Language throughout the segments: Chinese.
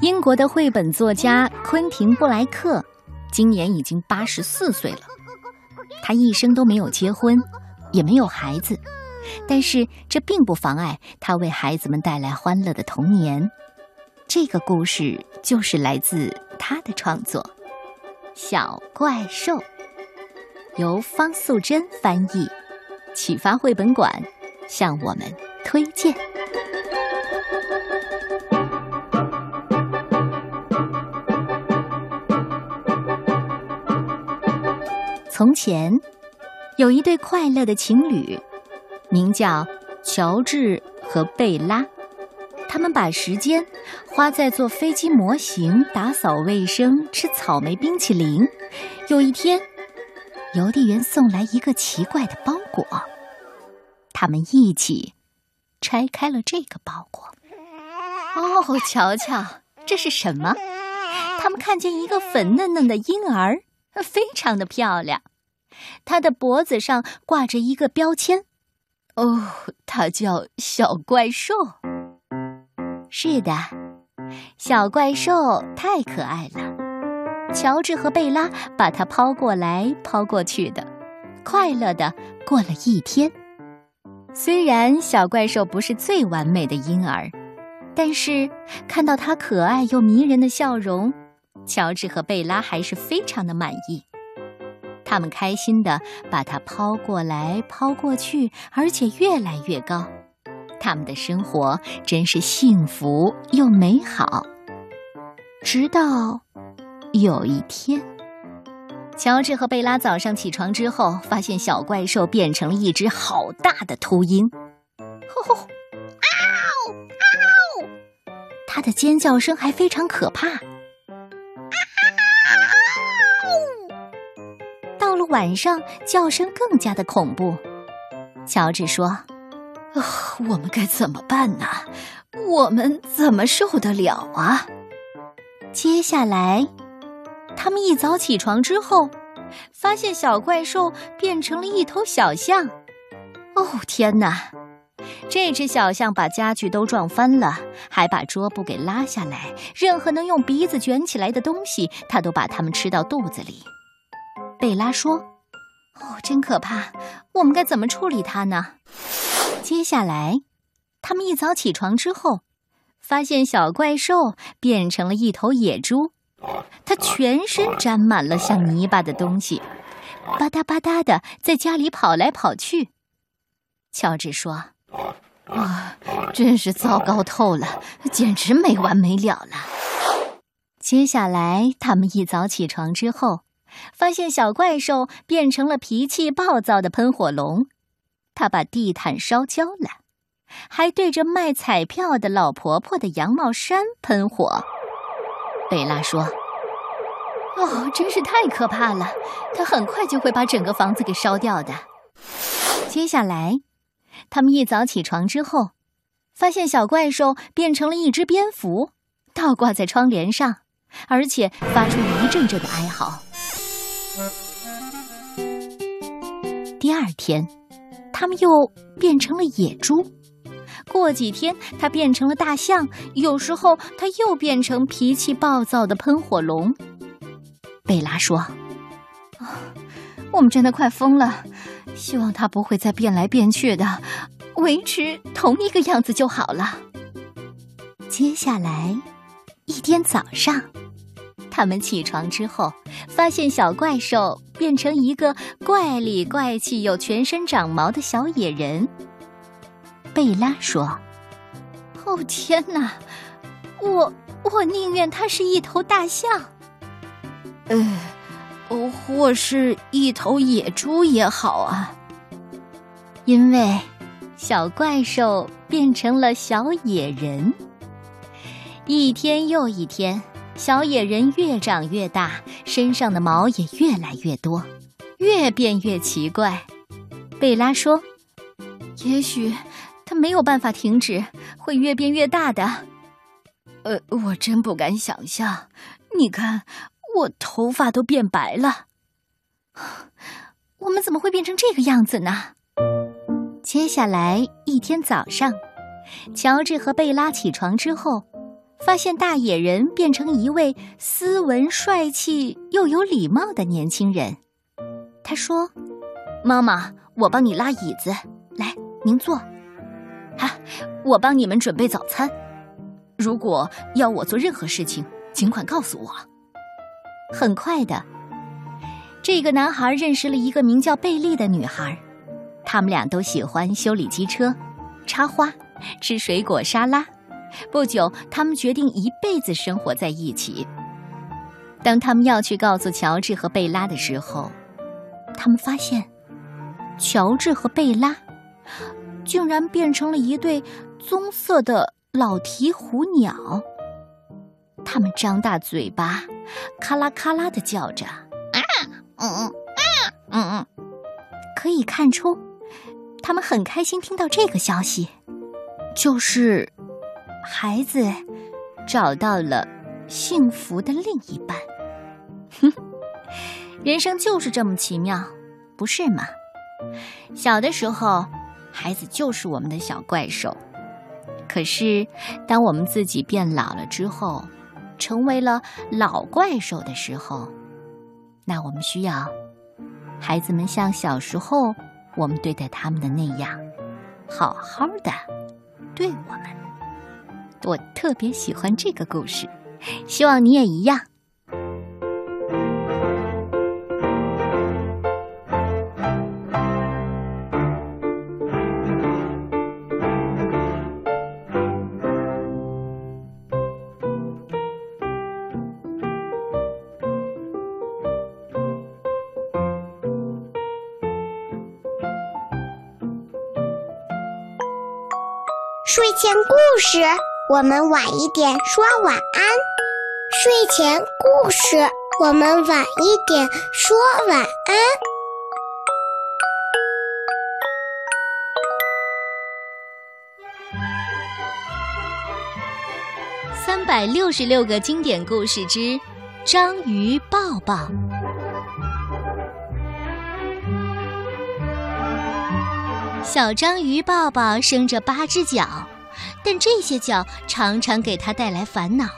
英国的绘本作家昆廷·布莱克今年已经八十四岁了。他一生都没有结婚，也没有孩子，但是这并不妨碍他为孩子们带来欢乐的童年。这个故事就是来自他的创作《小怪兽》，由方素珍翻译，启发绘本馆向我们推荐。从前，有一对快乐的情侣，名叫乔治和贝拉。他们把时间花在做飞机模型、打扫卫生、吃草莓冰淇淋。有一天，邮递员送来一个奇怪的包裹，他们一起拆开了这个包裹。哦，瞧瞧，这是什么？他们看见一个粉嫩嫩的婴儿，非常的漂亮。他的脖子上挂着一个标签，哦，他叫小怪兽。是的，小怪兽太可爱了。乔治和贝拉把它抛过来抛过去的，快乐的过了一天。虽然小怪兽不是最完美的婴儿，但是看到他可爱又迷人的笑容，乔治和贝拉还是非常的满意。他们开心的把它抛过来抛过去，而且越来越高。他们的生活真是幸福又美好。直到有一天，乔治和贝拉早上起床之后，发现小怪兽变成了一只好大的秃鹰。吼吼！嗷嗷！它的尖叫声还非常可怕。晚上叫声更加的恐怖。乔治说：“我们该怎么办呢？我们怎么受得了啊？”接下来，他们一早起床之后，发现小怪兽变成了一头小象。哦天哪！这只小象把家具都撞翻了，还把桌布给拉下来。任何能用鼻子卷起来的东西，它都把它们吃到肚子里。贝拉说：“哦，真可怕！我们该怎么处理它呢？”接下来，他们一早起床之后，发现小怪兽变成了一头野猪，它全身沾满了像泥巴的东西，吧嗒吧嗒的在家里跑来跑去。乔治说：“啊，真是糟糕透了，简直没完没了了。”接下来，他们一早起床之后。发现小怪兽变成了脾气暴躁的喷火龙，他把地毯烧焦了，还对着卖彩票的老婆婆的羊毛衫喷火。贝拉说：“哦，真是太可怕了！他很快就会把整个房子给烧掉的。”接下来，他们一早起床之后，发现小怪兽变成了一只蝙蝠，倒挂在窗帘上，而且发出一阵阵的哀嚎。二天，他们又变成了野猪。过几天，它变成了大象。有时候，它又变成脾气暴躁的喷火龙。贝拉说：“啊，我们真的快疯了。希望他不会再变来变去的，维持同一个样子就好了。”接下来，一天早上。他们起床之后，发现小怪兽变成一个怪里怪气又全身长毛的小野人。贝拉说：“哦天哪，我我宁愿它是一头大象，呃，或是一头野猪也好啊，因为小怪兽变成了小野人。一天又一天。”小野人越长越大，身上的毛也越来越多，越变越奇怪。贝拉说：“也许他没有办法停止，会越变越大的。”呃，我真不敢想象。你看，我头发都变白了。我们怎么会变成这个样子呢？接下来一天早上，乔治和贝拉起床之后，发现大野人变成一位斯文、帅气又有礼貌的年轻人。他说：“妈妈，我帮你拉椅子，来，您坐。啊，我帮你们准备早餐。如果要我做任何事情，尽管告诉我。”很快的，这个男孩认识了一个名叫贝利的女孩，他们俩都喜欢修理机车、插花。吃水果沙拉。不久，他们决定一辈子生活在一起。当他们要去告诉乔治和贝拉的时候，他们发现，乔治和贝拉竟然变成了一对棕色的老鹈鹕鸟。他们张大嘴巴，咔啦咔啦的叫着，啊，嗯嗯，啊，嗯嗯，可以看出，他们很开心听到这个消息。就是，孩子找到了幸福的另一半。哼，人生就是这么奇妙，不是吗？小的时候，孩子就是我们的小怪兽。可是，当我们自己变老了之后，成为了老怪兽的时候，那我们需要孩子们像小时候我们对待他们的那样，好好的。对我们，我特别喜欢这个故事，希望你也一样。睡前故事，我们晚一点说晚安。睡前故事，我们晚一点说晚安。三百六十六个经典故事之《章鱼抱抱》。小章鱼抱抱生着八只脚，但这些脚常常给他带来烦恼。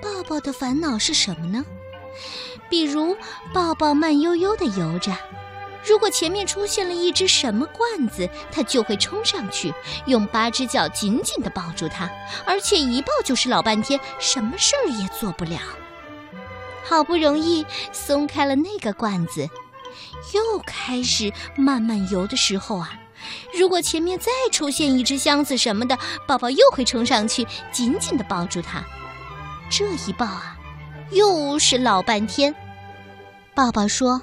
抱抱的烦恼是什么呢？比如，抱抱慢悠悠地游着，如果前面出现了一只什么罐子，他就会冲上去，用八只脚紧紧地抱住它，而且一抱就是老半天，什么事儿也做不了。好不容易松开了那个罐子，又开始慢慢游的时候啊。如果前面再出现一只箱子什么的，宝宝又会冲上去，紧紧地抱住它。这一抱啊，又是老半天。宝宝说：“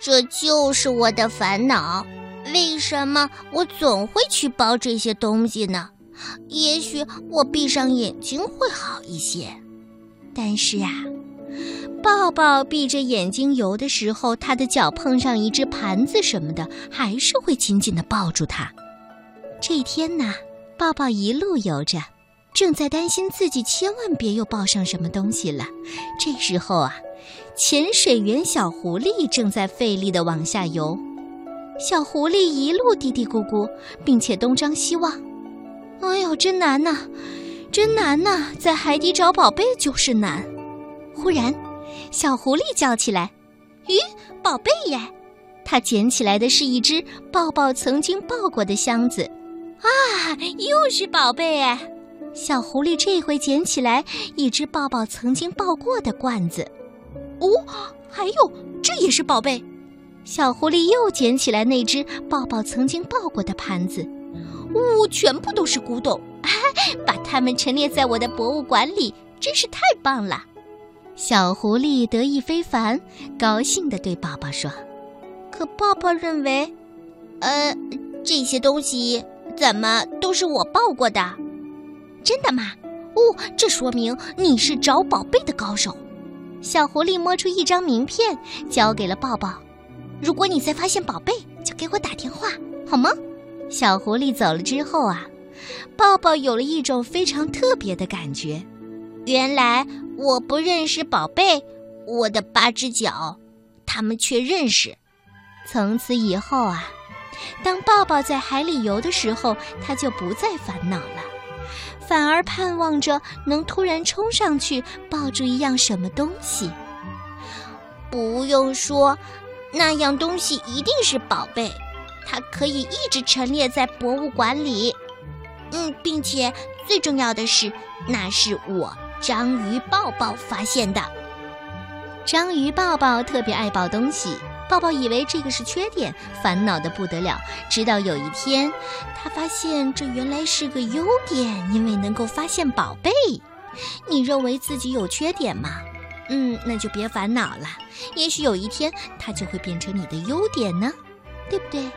这就是我的烦恼，为什么我总会去抱这些东西呢？也许我闭上眼睛会好一些，但是啊。”抱抱闭着眼睛游的时候，他的脚碰上一只盘子什么的，还是会紧紧地抱住它。这天呢，抱抱一路游着，正在担心自己千万别又抱上什么东西了。这时候啊，潜水员小狐狸正在费力地往下游。小狐狸一路嘀嘀咕咕，并且东张西望。哎呦，真难呐，真难呐！在海底找宝贝就是难。忽然。小狐狸叫起来：“咦，宝贝耶！”它捡起来的是一只抱抱曾经抱过的箱子。啊，又是宝贝哎！小狐狸这回捡起来一只抱抱曾经抱过的罐子。哦，还有，这也是宝贝。小狐狸又捡起来那只抱抱曾经抱过的盘子。呜，全部都是古董，把它们陈列在我的博物馆里，真是太棒了。小狐狸得意非凡，高兴地对宝宝说：“可爸爸认为，呃，这些东西怎么都是我抱过的？真的吗？哦，这说明你是找宝贝的高手。”小狐狸摸出一张名片，交给了抱抱：“如果你再发现宝贝，就给我打电话，好吗？”小狐狸走了之后啊，抱抱有了一种非常特别的感觉。原来我不认识宝贝，我的八只脚，他们却认识。从此以后啊，当抱抱在海里游的时候，他就不再烦恼了，反而盼望着能突然冲上去抱住一样什么东西。不用说，那样东西一定是宝贝，它可以一直陈列在博物馆里。嗯，并且最重要的是，那是我章鱼抱抱发现的。章鱼抱抱特别爱抱东西，抱抱以为这个是缺点，烦恼的不得了。直到有一天，他发现这原来是个优点，因为能够发现宝贝。你认为自己有缺点吗？嗯，那就别烦恼了，也许有一天它就会变成你的优点呢，对不对？